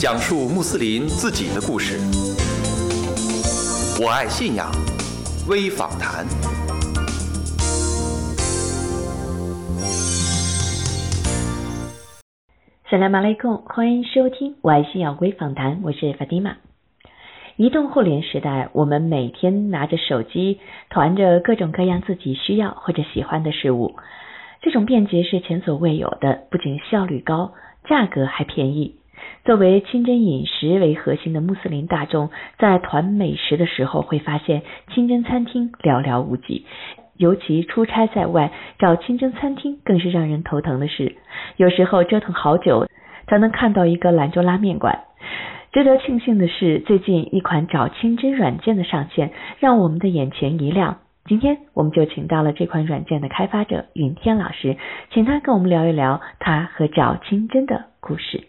讲述穆斯林自己的故事。我爱信仰微访谈。萨拉马雷贡，欢迎收听我爱信仰微访谈，我是法蒂玛。移动互联时代，我们每天拿着手机，团着各种各样自己需要或者喜欢的事物。这种便捷是前所未有的，不仅效率高，价格还便宜。作为清真饮食为核心的穆斯林大众，在团美食的时候，会发现清真餐厅寥寥无几。尤其出差在外，找清真餐厅更是让人头疼的事。有时候折腾好久，才能看到一个兰州拉面馆。值得庆幸的是，最近一款找清真软件的上线，让我们的眼前一亮。今天我们就请到了这款软件的开发者云天老师，请他跟我们聊一聊他和找清真的故事。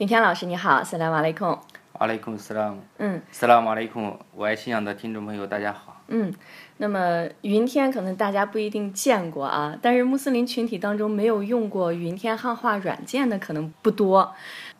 云天老师你好，斯拉瓦雷控。阿雷控斯拉姆。嗯，斯拉姆阿雷控，我爱信仰的听众朋友，大家好。嗯，那么云天可能大家不一定见过啊，但是穆斯林群体当中没有用过云天汉化软件的可能不多。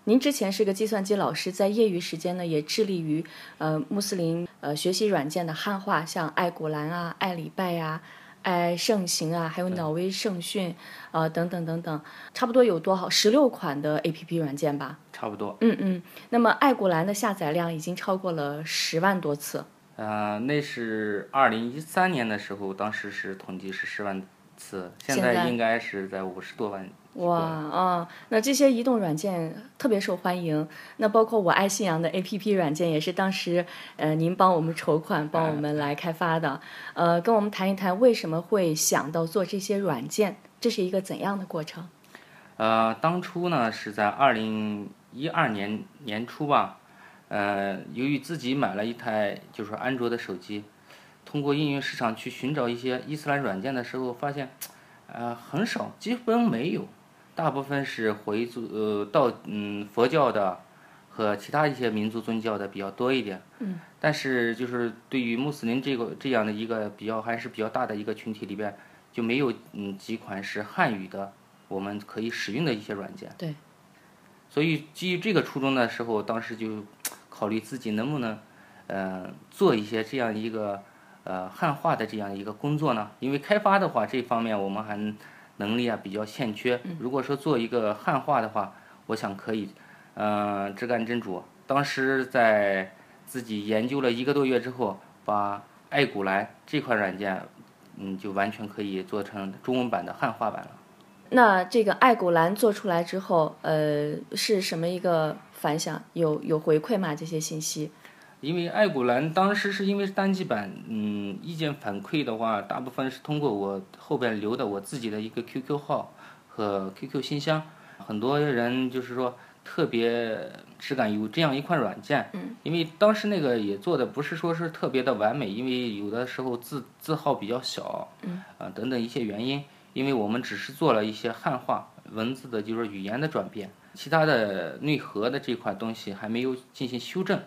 您之前是个计算机老师，在业余时间呢也致力于呃穆斯林呃学习软件的汉化，像爱古兰啊、爱礼拜呀、爱盛行啊，还有脑威圣训呃等等等等，差不多有多少十六款的 A P P 软件吧？差不多。嗯嗯，那么爱古兰的下载量已经超过了十万多次。呃，那是二零一三年的时候，当时是统计是十万次，现在应该是在五十多万。哇啊，那这些移动软件特别受欢迎。那包括我爱信仰的 APP 软件，也是当时呃您帮我们筹款、帮我们来开发的。呃，跟我们谈一谈为什么会想到做这些软件，这是一个怎样的过程？呃，当初呢是在二零一二年年初吧。呃，由于自己买了一台就是安卓的手机，通过应用市场去寻找一些伊斯兰软件的时候，发现，呃，很少，基本没有，大部分是回族呃道嗯佛教的和其他一些民族宗教的比较多一点。嗯。但是就是对于穆斯林这个这样的一个比较还是比较大的一个群体里边，就没有嗯几款是汉语的，我们可以使用的一些软件。对。所以基于这个初衷的时候，当时就。考虑自己能不能，呃，做一些这样一个呃汉化的这样一个工作呢？因为开发的话，这方面我们还能力啊比较欠缺。如果说做一个汉化的话，我想可以，呃，直干真主。当时在自己研究了一个多月之后，把爱古兰这款软件，嗯，就完全可以做成中文版的汉化版了。那这个爱古兰做出来之后，呃，是什么一个？反响有有回馈吗？这些信息？因为爱古兰当时是因为单机版，嗯，意见反馈的话，大部分是通过我后边留的我自己的一个 QQ 号和 QQ 信箱，很多人就是说特别只敢有这样一款软件，嗯，因为当时那个也做的不是说是特别的完美，因为有的时候字字号比较小，嗯，啊等等一些原因，因为我们只是做了一些汉化文字的，就是语言的转变。其他的内核的这块东西还没有进行修正，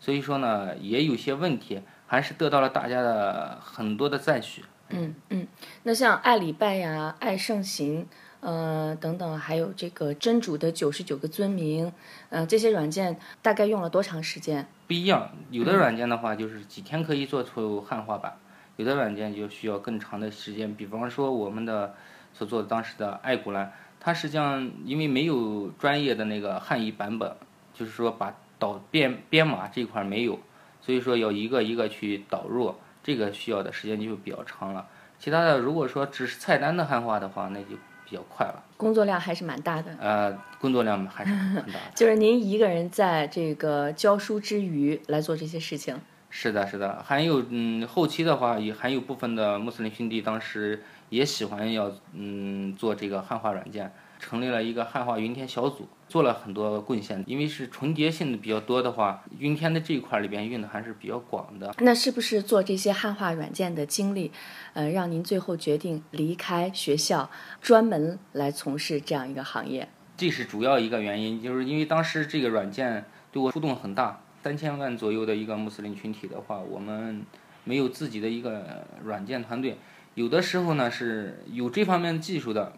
所以说呢，也有些问题，还是得到了大家的很多的赞许。嗯嗯，那像爱礼拜呀、爱圣行，呃等等，还有这个真主的九十九个尊名，呃，这些软件大概用了多长时间？不一样，有的软件的话就是几天可以做出汉化版，有的软件就需要更长的时间。比方说我们的所做的当时的爱古兰。它实际上因为没有专业的那个汉译版本，就是说把导编编码这块没有，所以说要一个一个去导入，这个需要的时间就比较长了。其他的如果说只是菜单的汉化的话，那就比较快了。工作量还是蛮大的。呃，工作量还是很大的。就是您一个人在这个教书之余来做这些事情。是的，是的，还有嗯，后期的话也还有部分的穆斯林兄弟当时。也喜欢要嗯做这个汉化软件，成立了一个汉化云天小组，做了很多贡献。因为是重叠性的比较多的话，云天的这一块里边用的还是比较广的。那是不是做这些汉化软件的经历，呃，让您最后决定离开学校，专门来从事这样一个行业？这是主要一个原因，就是因为当时这个软件对我触动很大。三千万左右的一个穆斯林群体的话，我们。没有自己的一个软件团队，有的时候呢是有这方面技术的，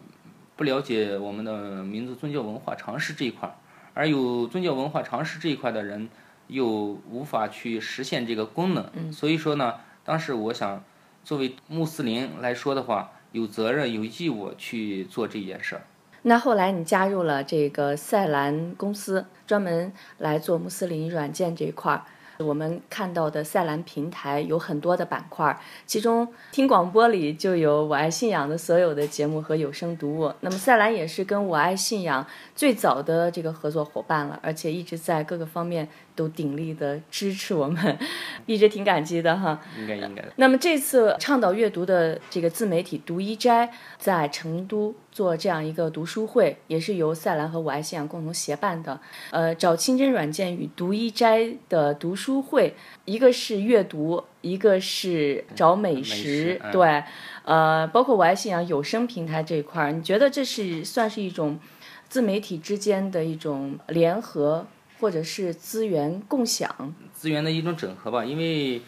不了解我们的民族宗教文化常识这一块儿，而有宗教文化常识这一块的人又无法去实现这个功能，所以说呢，当时我想作为穆斯林来说的话，有责任有义务去做这件事儿。那后来你加入了这个赛兰公司，专门来做穆斯林软件这一块儿。我们看到的赛兰平台有很多的板块，其中听广播里就有我爱信仰的所有的节目和有声读物。那么赛兰也是跟我爱信仰最早的这个合作伙伴了，而且一直在各个方面都鼎力的支持我们，一直挺感激的哈。应该应该的。那么这次倡导阅读的这个自媒体读一斋在成都做这样一个读书会，也是由赛兰和我爱信仰共同协办的。呃，找清真软件与读一斋的读书会，一个是阅读，一个是找美食，食嗯对，呃，包括我爱信仰有声平台这一块儿，你觉得这是算是一种自媒体之间的一种联合，或者是资源共享？资源的一种整合吧，因为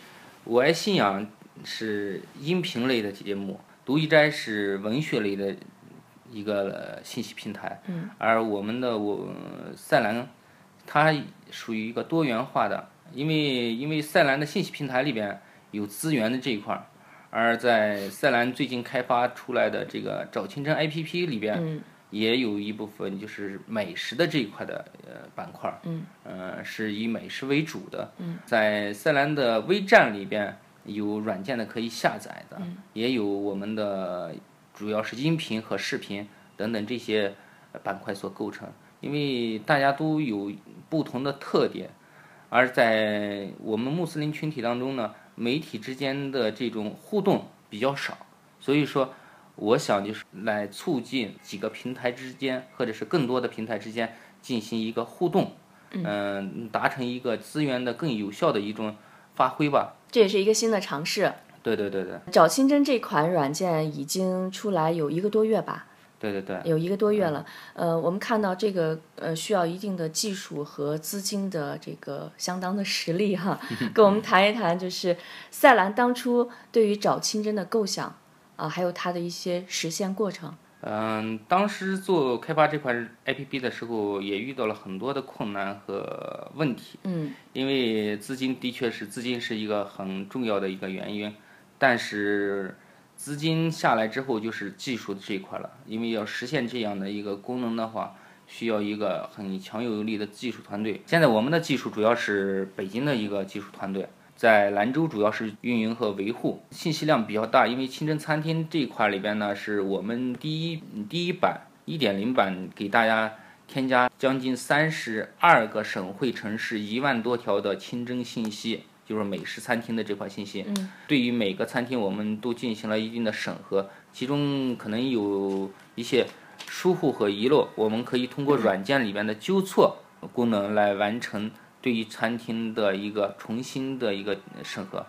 我爱信仰是音频类的节目，读一斋是文学类的一个呃信息平台，嗯，而我们的我赛兰，它属于一个多元化的，因为因为赛兰的信息平台里边有资源的这一块儿，而在赛兰最近开发出来的这个找清真 APP 里边，嗯。也有一部分就是美食的这一块的呃板块儿，嗯，呃，是以美食为主的。嗯，在赛兰的微站里边有软件的可以下载的，也有我们的主要是音频和视频等等这些呃板块所构成。因为大家都有不同的特点，而在我们穆斯林群体当中呢，媒体之间的这种互动比较少，所以说。我想就是来促进几个平台之间，或者是更多的平台之间进行一个互动，嗯、达成一个资源的更有效的一种发挥吧。这也是一个新的尝试。对对对对找清真这款软件已经出来有一个多月吧，对对对，有一个多月了。呃，我们看到这个呃需要一定的技术和资金的这个相当的实力哈，跟我们谈一谈，就是赛兰当初对于找清真的构想啊、还有它的一些实现过程。嗯，当时做开发这款 APP 的时候，也遇到了很多的困难和问题。嗯因为资金的确是资金是一个很重要的一个原因，但是资金下来之后就是技术这一块了，因为要实现这样的一个功能的话，需要一个很强有力的技术团队。现在我们的技术主要是北京的一个技术团队。在兰州主要是运营和维护，信息量比较大。因为清真餐厅这一块里边呢，是我们第一第一版一点零版给大家添加将近三十二个省会城市一万多条的清真信息，就是美食餐厅的这块信息。嗯对于每个餐厅，我们都进行了一定的审核，其中可能有一些疏忽和遗漏，我们可以通过软件里边的纠错功能来完成对于餐厅的一个重新的一个审核。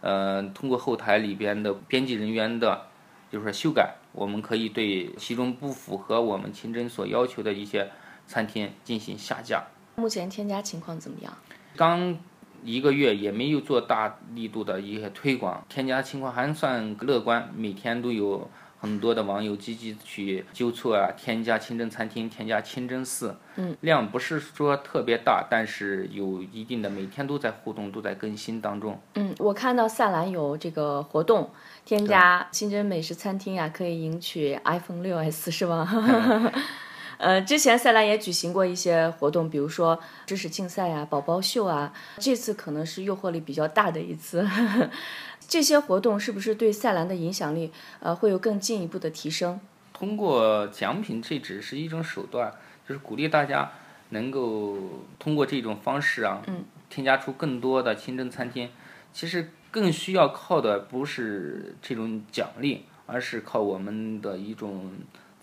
呃，通过后台里边的编辑人员的，就是说修改，我们可以对其中不符合我们清真所要求的一些餐厅进行下架。目前添加情况怎么样？刚一个月也没有做大力度的一些推广，添加情况还算乐观，每天都有很多的网友积极去纠错啊，添加清真餐厅，添加清真寺，嗯，量不是说特别大，但是有一定的，每天都在互动，都在更新当中。嗯，我看到赛兰有这个活动，添加清真美食餐厅啊，可以赢取 iPhone 六 S 是吗？呃，之前赛兰也举行过一些活动，比如说知识竞赛啊、宝宝秀啊，这次可能是诱惑力比较大的一次。这些活动是不是对赛兰的影响力呃会有更进一步的提升？通过奖品，这只是一种手段，就是鼓励大家能够通过这种方式啊，嗯，添加出更多的清真餐厅。其实更需要靠的不是这种奖励，而是靠我们的一种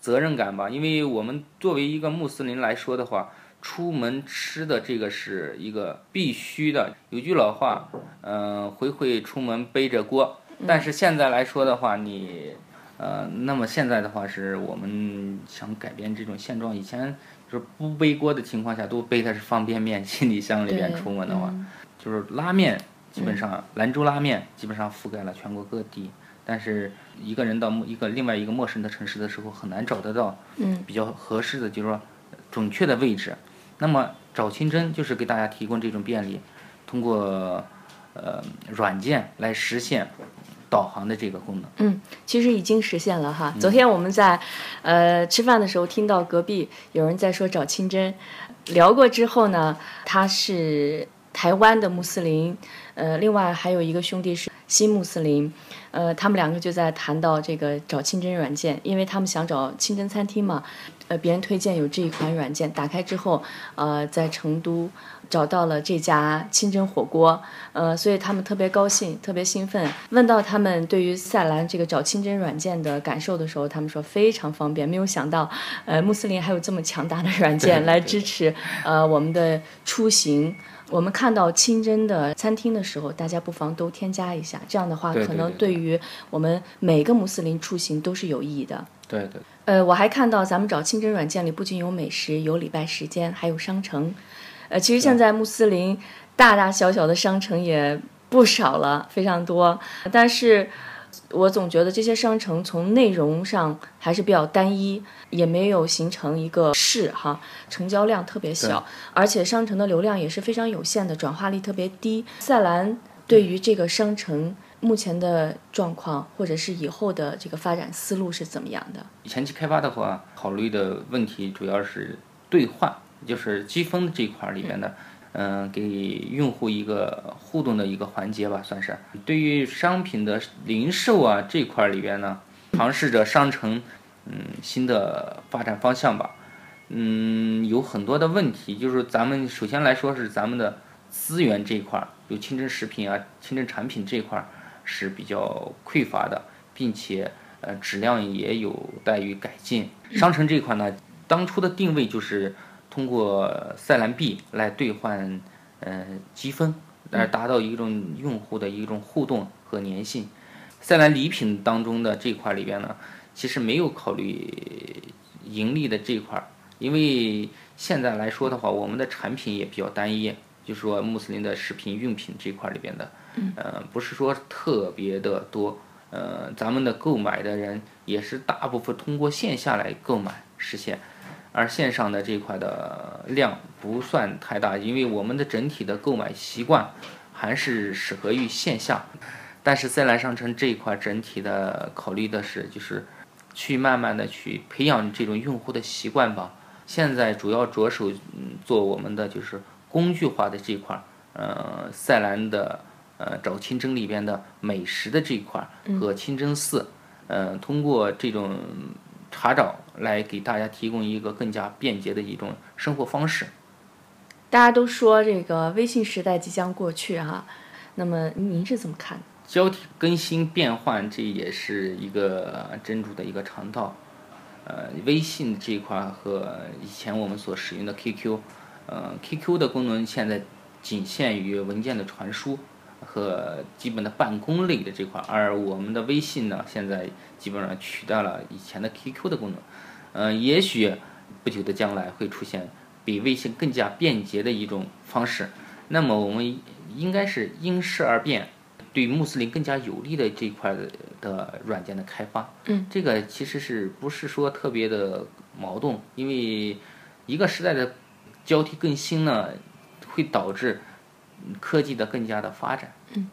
责任感吧。因为我们作为一个穆斯林来说的话，出门吃的这个是一个必须的。有句老话，嗯、回回出门背着锅。但是现在来说的话，你，呃，那么现在的话是我们想改变这种现状。以前就是不背锅的情况下，都背的是方便面，行李箱里边出门的话，嗯就是拉面。基本上兰州拉面基本上覆盖了全国各地。但是一个人到一个另外一个陌生的城市的时候，很难找得到比较合适的，就是说准确的位置。那么找清真就是给大家提供这种便利，通过呃软件来实现导航的这个功能。嗯，其实已经实现了哈。昨天我们在呃吃饭的时候听到隔壁有人在说找清真，聊过之后呢，他是台湾的穆斯林，呃，另外还有一个兄弟是新穆斯林。呃，他们两个就在谈到这个找清真软件，因为他们想找清真餐厅嘛。呃，别人推荐有这一款软件，打开之后，呃，在成都找到了这家清真火锅，呃，所以他们特别高兴，特别兴奋。问到他们对于赛兰这个找清真软件的感受的时候，他们说非常方便，没有想到，呃，穆斯林还有这么强大的软件来支持呃我们的出行。我们看到清真的餐厅的时候，大家不妨都添加一下，这样的话可能对于我们每个穆斯林出行都是有意义的。对对。呃，我还看到咱们找清真软件里不仅有美食，有礼拜时间，还有商城。呃，其实现在穆斯林大大小小的商城也不少了，非常多。但是。我总觉得这些商城从内容上还是比较单一，也没有形成一个势哈，成交量特别小，而且商城的流量也是非常有限的，转化率特别低。赛兰对于这个商城目前的状况，或者是以后的这个发展思路是怎么样的？前期开发的话，考虑的问题主要是兑换，就是积分这一块里面的。嗯，嗯给用户一个互动的一个环节吧，算是。对于商品的零售啊这块里边呢，尝试着商城，嗯，新的发展方向吧。嗯，有很多的问题，就是咱们首先来说是咱们的资源这一块，有清真食品啊、清真产品这一块是比较匮乏的，并且呃质量也有待于改进。商城这一块呢，当初的定位就是。通过赛兰币来兑换，呃，积分，来达到一种用户的一种互动和粘性。赛兰礼品当中的这块里边呢，其实没有考虑盈利的这块，因为现在来说的话，我们的产品也比较单一，就是说穆斯林的食品用品这块里边的，呃，不是说特别的多，呃，咱们的购买的人也是大部分通过线下来购买实现。而线上的这块的量不算太大，因为我们的整体的购买习惯还是适合于线下。但是赛兰商城这一块整体的考虑的是，就是去慢慢的去培养这种用户的习惯吧。现在主要着手做我们的就是工具化的这一块，呃，赛兰的呃找清真里边的美食的这一块和清真寺，嗯，通过这种。查找来给大家提供一个更加便捷的一种生活方式。大家都说这个微信时代即将过去哈，那么您是怎么看？交替更新变换，这也是一个真主的一个常道。呃，微信这一块和以前我们所使用的 QQ，呃，QQ 的功能现在仅限于文件的传输。和基本的办公类的这块，而我们的微信呢，现在基本上取代了以前的 QQ 的功能。嗯，也许不久的将来会出现比微信更加便捷的一种方式。那么我们应该是因势而变，对穆斯林更加有利的这一块的软件的开发。嗯，这个其实是不是说特别的矛盾？因为一个时代的交替更新呢，会导致。科技的更加的发展，嗯，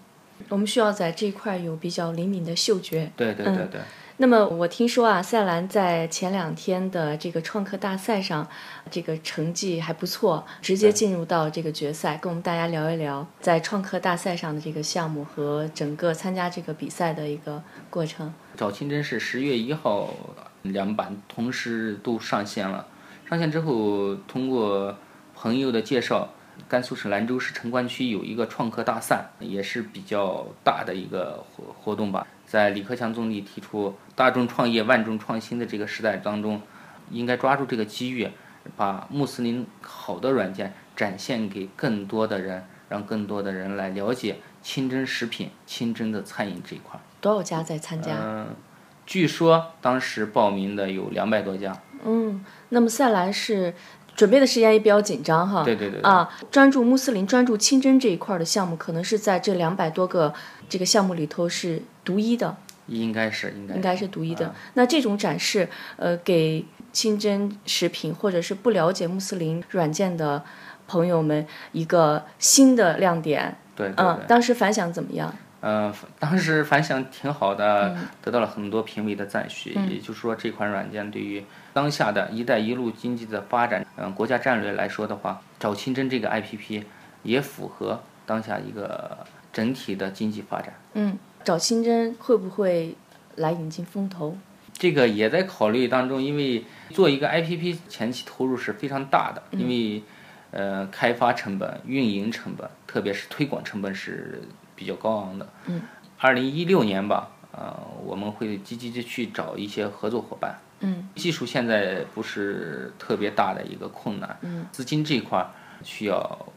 我们需要在这一块有比较灵敏的嗅觉。对对对对。那么我听说啊，赛兰在前两天的这个创客大赛上，这个成绩还不错，直接进入到这个决赛。跟我们大家聊一聊在创客大赛上的这个项目和整个参加这个比赛的一个过程。找清真是十月一号两版同时都上线了，上线之后通过朋友的介绍。甘肃省兰州市城关区有一个创客大赛，也是比较大的一个活活动吧。在李克强总理提出“大众创业，万众创新”的这个时代当中，应该抓住这个机遇，把穆斯林好的软件展现给更多的人，让更多的人来了解清真食品、清真的餐饮这一块。多少家在参加？嗯，据说当时报名的有两百多家。嗯，那么赛兰是。准备的时间也比较紧张哈。对对对对啊，专注穆斯林、专注清真这一块儿的项目，可能是在这两百多个这个项目里头是独一的，应该是应该应该是独一的。啊那这种展示，呃，给清真食品或者是不了解穆斯林软件的朋友们一个新的亮点。对对嗯，对。当时反响怎么样？呃，当时反响挺好的，嗯得到了很多评委的赞许。也就是说，这款软件对于当下的一带一路经济的发展，嗯、国家战略来说的话，找清真这个 APP 也符合当下一个整体的经济发展。嗯，找清真会不会来引进风投？这个也在考虑当中，因为做一个 APP 前期投入是非常大的，因为呃开发成本、运营成本，特别是推广成本是比较高昂的。嗯。二零一六年吧，呃，我们会积极的去找一些合作伙伴。嗯技术现在不是特别大的一个困难，嗯，资金这一块需要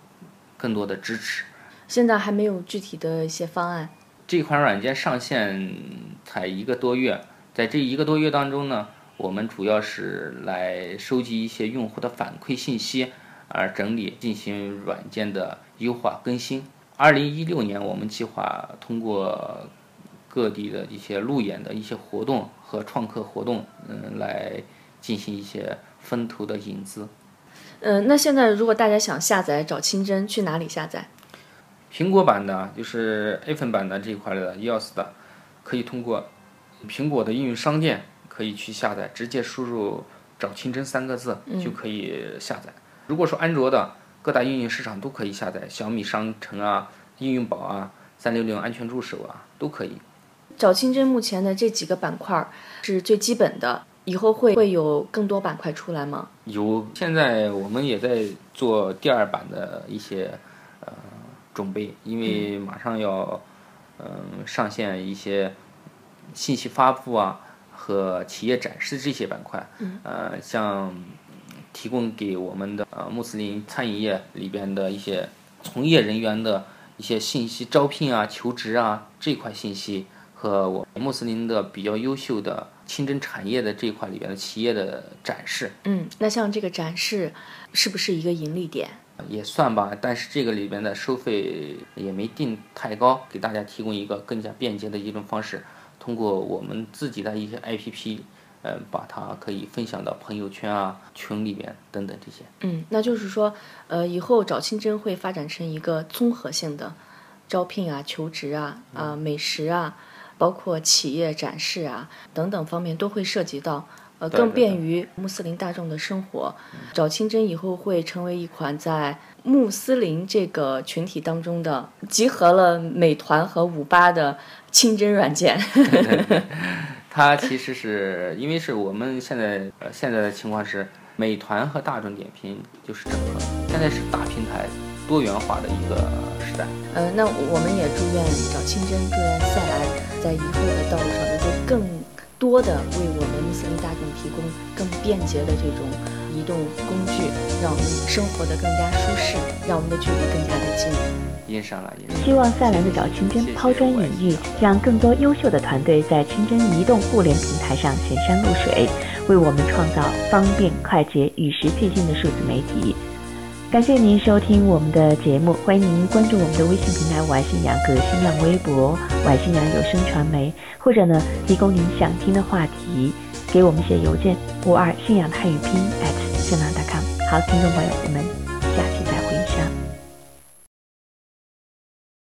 更多的支持。现在还没有具体的一些方案。这款软件上线才一个多月，在这一个多月当中呢，我们主要是来收集一些用户的反馈信息，而整理进行软件的优化更新。二零一六年，我们计划通过各地的一些路演的一些活动和创客活动，嗯，来进行一些风投的引资。呃，那现在如果大家想下载找清真，去哪里下载？苹果版的，就是 iPhone 版的这一块的 iOS 的，可以通过苹果的应用商店可以去下载，直接输入“找清真”三个字就可以下载。如果说安卓的，各大应用市场都可以下载，小米商城啊、应用宝啊、三六零安全助手啊都可以。找清真目前的这几个板块是最基本的，以后会会有更多板块出来吗？有，现在我们也在做第二版的一些呃准备，因为马上要嗯、上线一些信息发布啊和企业展示这些板块，呃，像提供给我们的呃穆斯林餐饮业里边的一些从业人员的一些信息，招聘啊、求职啊这块信息和我穆斯林的比较优秀的清真产业的这一块里边的企业的展示。嗯，那像这个展示是不是一个盈利点？也算吧，但是这个里边的收费也没定太高，给大家提供一个更加便捷的一种方式，通过我们自己的一些 APP，呃，把它可以分享到朋友圈啊、群里边等等这些。嗯，那就是说，呃，以后找清真会发展成一个综合性的招聘啊、求职啊、啊、美食啊，包括企业展示啊等等方面都会涉及到。呃，更便于穆斯林大众的生活。找清真以后会成为一款在穆斯林这个群体当中的集合了美团和五八的清真软件。它其实是因为是我们现在呃现在的情况是，美团和大众点评就是整合，现在是大平台多元化的一个时代。呃，那我们也祝愿找清真，祝愿赛兰在以后的道路上能够更多的为我们穆斯林大众提供更便捷的这种移动工具，让我们生活的更加舒适，让我们的距离更加的近。印上了，印上。希望赛兰的找清真抛砖引玉，让更多优秀的团队在清真移动互联平台上显山露水，为我们创造方便、快捷、与时俱进的数字媒体。感谢您收听我们的节目，欢迎您关注我们的微信平台“我爱信仰”和新浪微博“我爱信仰有声传媒”，或者呢提供您想听的话题，给我们写邮件五二信仰汉语拼 at 新浪 .com。好，听众朋友，我们